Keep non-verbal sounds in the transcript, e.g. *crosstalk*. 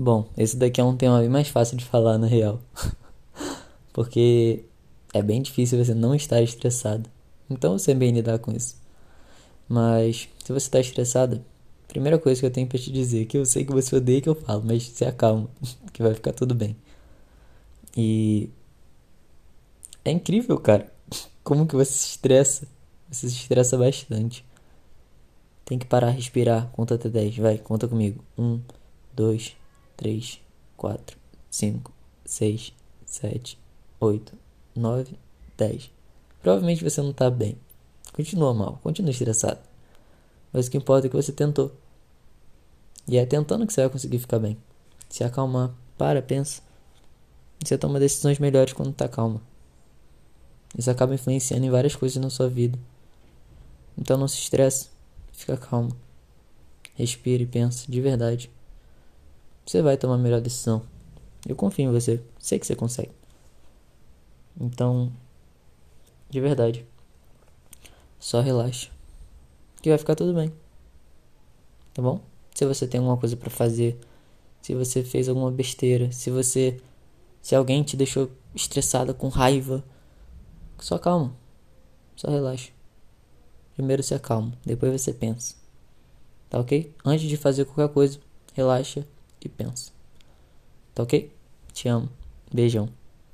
Bom, esse daqui é um tema bem mais fácil de falar na real. *laughs* Porque é bem difícil você não estar estressado. Então você bem lidar com isso. Mas se você está estressado, primeira coisa que eu tenho para te dizer, que eu sei que você odeia que eu falo, mas se acalma, *laughs* que vai ficar tudo bem. E é incrível, cara, *laughs* como que você se estressa. Você se estressa bastante. Tem que parar, respirar, conta até 10, vai, conta comigo. 1 2 3 4 5 6 7 8 9 10. Provavelmente você não tá bem. Continua mal, continua estressado. Mas o que importa é que você tentou. E é tentando que você vai conseguir ficar bem. Se acalmar, para, pensa. Você toma decisões melhores quando tá calma. Isso acaba influenciando em várias coisas na sua vida. Então não se estresse, fica calmo. Respire e pensa, de verdade. Você vai tomar a melhor decisão. Eu confio em você, sei que você consegue. Então, de verdade. Só relaxa. Que vai ficar tudo bem. Tá bom? Se você tem alguma coisa para fazer, se você fez alguma besteira, se você se alguém te deixou estressada com raiva, só calma. Só relaxa. Primeiro se acalma, depois você pensa. Tá ok? Antes de fazer qualquer coisa, relaxa e pensa. Tá ok? Te amo. Beijão.